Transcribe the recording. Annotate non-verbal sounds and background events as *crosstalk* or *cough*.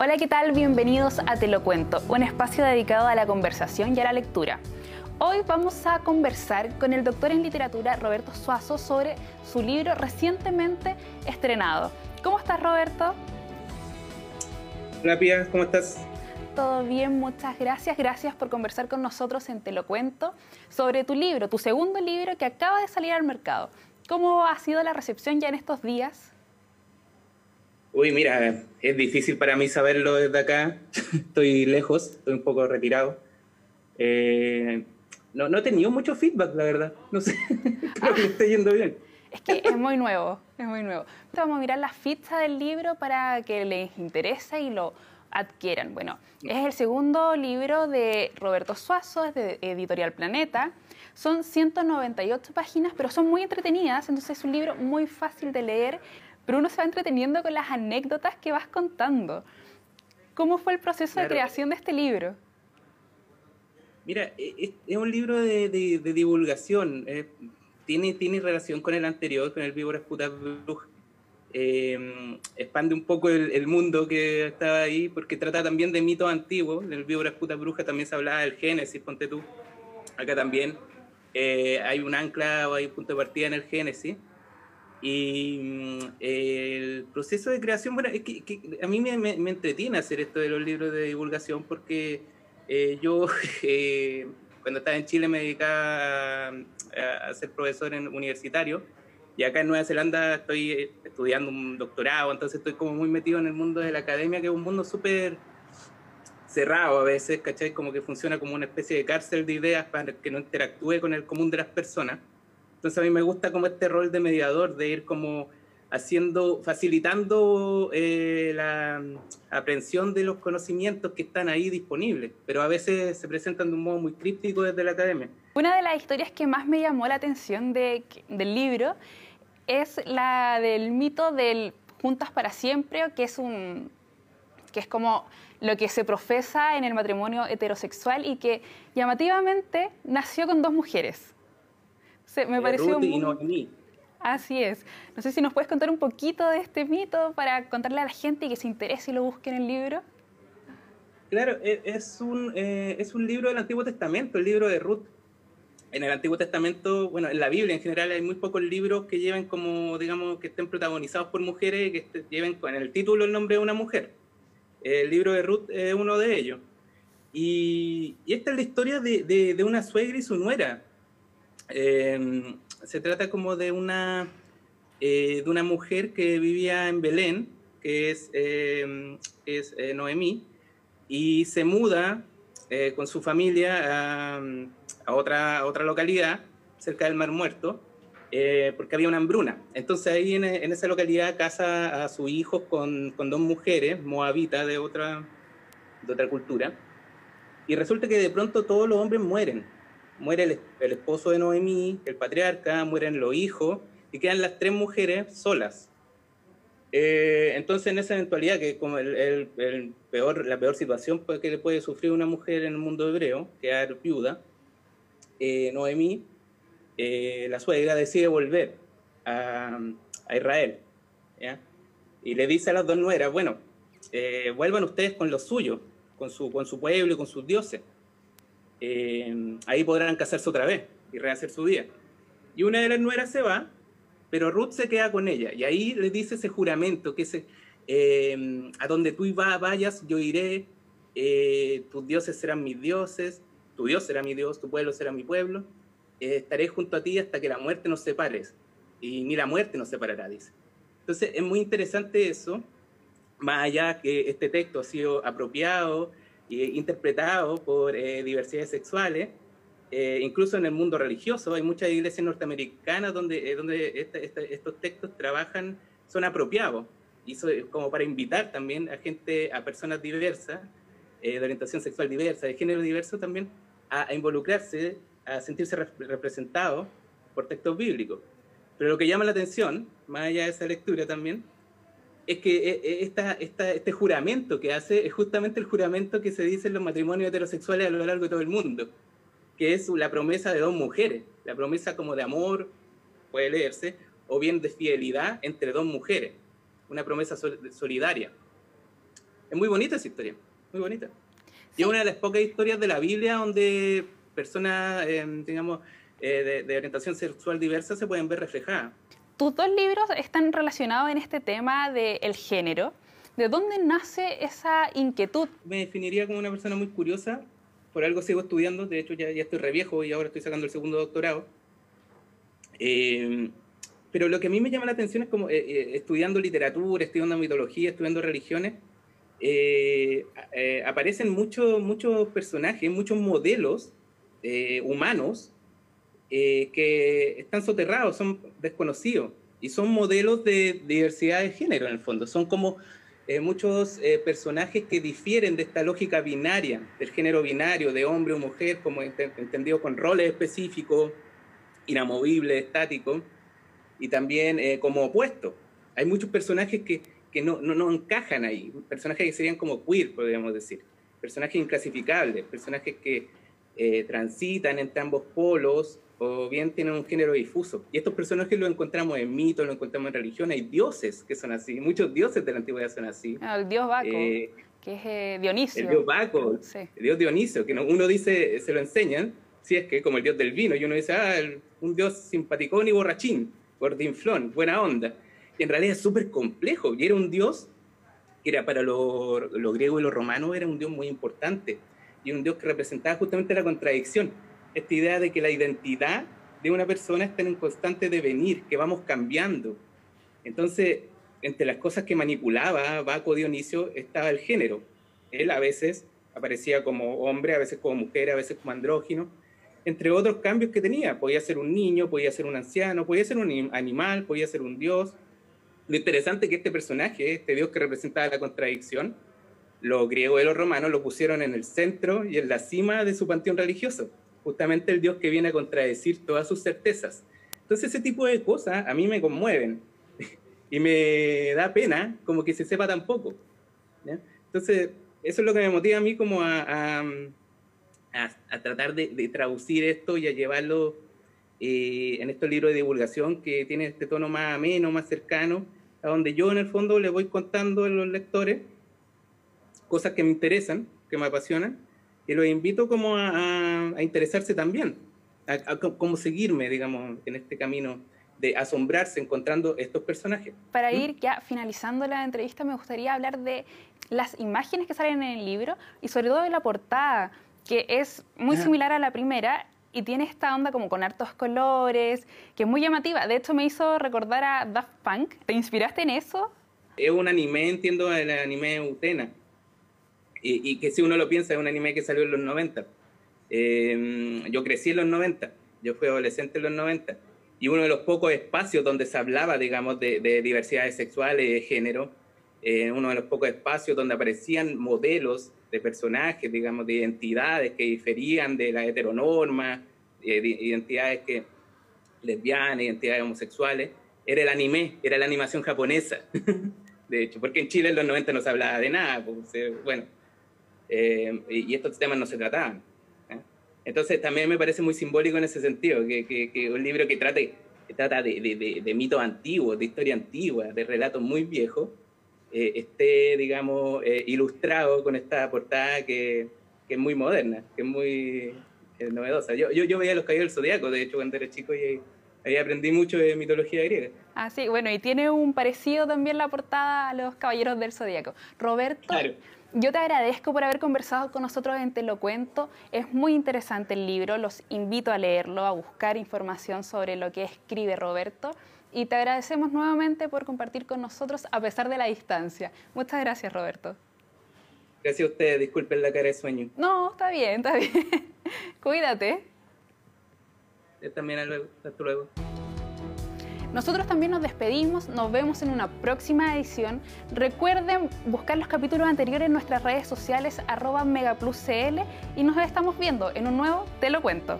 Hola, ¿qué tal? Bienvenidos a Te lo cuento, un espacio dedicado a la conversación y a la lectura. Hoy vamos a conversar con el doctor en literatura Roberto Suazo sobre su libro recientemente estrenado. ¿Cómo estás, Roberto? Hola, Pia, ¿cómo estás? Todo bien, muchas gracias. Gracias por conversar con nosotros en Te lo cuento sobre tu libro, tu segundo libro que acaba de salir al mercado. ¿Cómo ha sido la recepción ya en estos días? Uy, mira, es difícil para mí saberlo desde acá. *laughs* estoy lejos, estoy un poco retirado. Eh, no, no he tenido mucho feedback, la verdad. No sé, *laughs* creo que está yendo bien. Es que es muy nuevo, es muy nuevo. Vamos a mirar la ficha del libro para que les interese y lo adquieran. Bueno, es el segundo libro de Roberto Suazo, es de Editorial Planeta. Son 198 páginas, pero son muy entretenidas, entonces es un libro muy fácil de leer pero uno se va entreteniendo con las anécdotas que vas contando. ¿Cómo fue el proceso de creación de este libro? Mira, e, es, un libro de, divulgación. Eh, tiene, tiene relación con el anterior, con el Víboras Putas Brujas. Eh, expande un poco el, mundo que estaba ahí, porque trata también de mitos antiguos. En el Víboras Putas Brujas también se hablaba del Génesis, ponte tú. Acá también eh, hay un ancla o hay un punto de partida en el Génesis. Y mm, el proceso de creación, bueno, es que, a mí me, me, entretiene hacer esto de los libros de divulgación porque eh, yo *laughs* eh, cuando estaba en Chile me dedicaba a, ser profesor en universitario y acá en Nueva Zelanda estoy estudiando un doctorado, entonces estoy como muy metido en el mundo de la academia, que es un mundo súper cerrado a veces, ¿cachai? Como que funciona como una especie de cárcel de ideas para que no interactúe con el común de las personas. Entonces a mí me gusta como este rol de mediador, de ir como haciendo, facilitando eh, la aprehensión de los conocimientos que están ahí disponibles, pero a veces se presentan de un modo muy críptico desde la academia. Una de las historias que más me llamó la atención de, del libro es la del mito del juntas para siempre, que es un que es como lo que se profesa en el matrimonio heterosexual y que llamativamente nació con dos mujeres me pareció muy... Así es. No sé si nos puedes contar un poquito de este mito para contarle a la gente y que se interese y lo busque en el libro. Claro, e, es un, eh, es un libro del Antiguo Testamento, el libro de Ruth. En el Antiguo Testamento, bueno, en la Biblia en general hay muy pocos libros que lleven como, digamos, que estén protagonizados por mujeres y que lleven con el título el nombre de una mujer. El libro de Ruth es uno de ellos. Y, esta es la historia de, de, de una suegra y su nuera. Em, se trata como de una, eh, de una mujer que vivía en Belén, que es, em, es eh, Noemí, y se muda eh, con su familia a, a, otra, otra localidad cerca del Mar Muerto, porque había una hambruna. Entonces ahí en, en, esa localidad casa a su hijo con, con dos mujeres moabitas de otra, de otra cultura, y resulta que de pronto todos los hombres mueren muere el, esposo de Noemí, el patriarca, mueren los hijos y quedan las tres mujeres solas. Eh, entonces, en esa eventualidad, que como el, peor, la peor situación que le puede sufrir una mujer en el mundo hebreo, quedar viuda, eh, Noemí, eh, la suegra, decide volver a, Israel. Y le dice a las dos nueras, bueno, vuelvan ustedes con lo suyo, con su, con su pueblo y con sus dioses. Eh, ahí podrán casarse otra vez y rehacer su vida. Y una de las nueras se va, pero Ruth se queda con ella. Y ahí le dice ese juramento, que es, eh, a donde tú vayas, yo iré, eh, tus dioses serán mis dioses, tu Dios será mi Dios, tu pueblo será mi pueblo, estaré junto a ti hasta que la muerte nos separe. Y ni la muerte nos separará, dice. Entonces es muy interesante eso, más allá que este texto ha sido apropiado, interpretado por eh, diversidades sexuales, eh, incluso en el mundo religioso. Hay muchas iglesias norteamericanas donde, eh, donde estos textos trabajan, son apropiados, y como para invitar también a gente, a personas diversas, de orientación sexual diversa, de género diverso también, a, involucrarse, a sentirse representados por textos bíblicos. Pero lo que llama la atención, más allá de esa lectura también, es que eh, eh, esta, esta, este juramento que hace es justamente el juramento que se dice en los matrimonios heterosexuales a lo largo de todo el mundo, que es la promesa de dos mujeres, la promesa como de amor, puede leerse, o bien de fidelidad entre dos mujeres, una promesa solidaria. Es muy bonita esa historia, muy bonita. Y es una de las pocas historias de la Biblia donde personas, eh, digamos, eh, de, orientación sexual diversa se pueden ver reflejadas. Tus dos libros están relacionados en este tema del género. ¿De dónde nace esa inquietud? Me definiría como una persona muy curiosa, por algo sigo estudiando, de hecho ya, ya estoy re viejo y ahora estoy sacando el segundo doctorado. Eh, pero lo que a mí me llama la atención es como estudiando literatura, estudiando mitología, estudiando religiones, eh, eh, aparecen muchos muchos personajes, muchos modelos eh, que están soterrados, son desconocidos y son modelos de diversidad de género en el fondo. Son como muchos personajes que difieren de esta lógica binaria, del género binario, de hombre o mujer, como entendido con roles específicos, inamovibles, estáticos, y también como opuestos. Hay muchos personajes que que no, no, no encajan ahí, personajes que serían como queer, podríamos decir, personajes inclasificables, personajes que eh, transitan entre ambos polos o bien tienen un género difuso. Y estos personajes los encontramos en mitos, los encontramos en religión, hay dioses que son así, muchos dioses de la antigüedad son así. Ah, el dios Baco, eh, que es eh, Dionisio. El dios Baco, el dios Dionisio, que uno dice, se lo enseñan, si es que como el dios del vino, y uno dice, ah, un dios simpaticón y borrachín, gordinflón, buena onda en realidad es súper complejo y era un dios que era para los lo griegos y los romanos era un dios muy importante y un dios que representaba justamente la contradicción, esta idea de que la identidad de una persona está en constante devenir, que vamos cambiando. Entonces, entre las cosas que manipulaba Baco Dionisio estaba el género. Él a veces aparecía como hombre, a veces como mujer, a veces como andrógino, entre otros cambios que tenía. Podía ser un niño, podía ser un anciano, podía ser un animal, podía ser un dios, lo interesante es que este personaje, este dios que representaba la contradicción, los griegos y los romanos lo pusieron en el centro y en la cima de su panteón religioso, justamente el dios que viene a contradecir todas sus certezas. Entonces ese tipo de cosas a mí me conmueven *laughs* y me da pena como que se sepa tan poco. Entonces eso es lo que me motiva a mí como a, a, tratar de, traducir esto y a llevarlo eh, en estos libros de divulgación que tiene este tono más ameno, más cercano a donde yo en el fondo le voy contando a los lectores cosas que me interesan, que me apasionan, y los invito como a, interesarse también, a, cómo seguirme, digamos, en este camino de asombrarse encontrando estos personajes. Para ¿Mm? ir ya finalizando la entrevista, me gustaría hablar de las imágenes que salen en el libro y sobre todo de la portada, que es muy similar a la primera y tiene esta onda como con hartos colores, que es muy llamativa. De hecho, me hizo recordar a Daft Punk. ¿Te inspiraste en eso? Es un anime, entiendo, el anime Utena. Y, que si uno lo piensa, es un anime que salió en los 90. Em, yo crecí en los 90, yo fui adolescente en los 90. Y uno de los pocos espacios donde se hablaba, digamos, de, de diversidades sexuales, de género, eh, uno de los pocos espacios donde aparecían modelos de personajes, digamos, de identidades que diferían de la heteronorma, eh, de identidades que lesbianas, identidades homosexuales, era el anime, era la animación japonesa, *laughs* de hecho, porque en Chile en los 90 no se hablaba de nada, pues, eh, bueno, eh, y estos temas no se trataban. Entonces también me parece muy simbólico en ese sentido, que, que, un libro que, trate, que trata de, de, de mitos antiguos, de historia antigua, de relatos muy viejos, eh, esté, digamos, eh, ilustrado con esta portada que, que, es muy moderna, que es muy eh, novedosa. Yo, yo, yo, veía los caballeros del zodiaco, de hecho, cuando era chico y ahí aprendí mucho de mitología griega. Ah, sí, bueno, y tiene un parecido también la portada a los caballeros del zodiaco. Roberto. Yo te agradezco por haber conversado con nosotros en Te lo cuento. Es muy interesante el libro, los invito a leerlo, a buscar información sobre lo que escribe Roberto y te agradecemos nuevamente por compartir con nosotros a pesar de la distancia. Muchas gracias, Roberto. Gracias a ustedes, disculpen la cara de sueño. No, está bien, está bien. *laughs* Cuídate. también, hasta luego. Nosotros también nos despedimos, nos vemos en una próxima edición. Recuerden buscar los capítulos anteriores en nuestras redes sociales arroba megapluscl y nos estamos viendo en un nuevo Te lo cuento.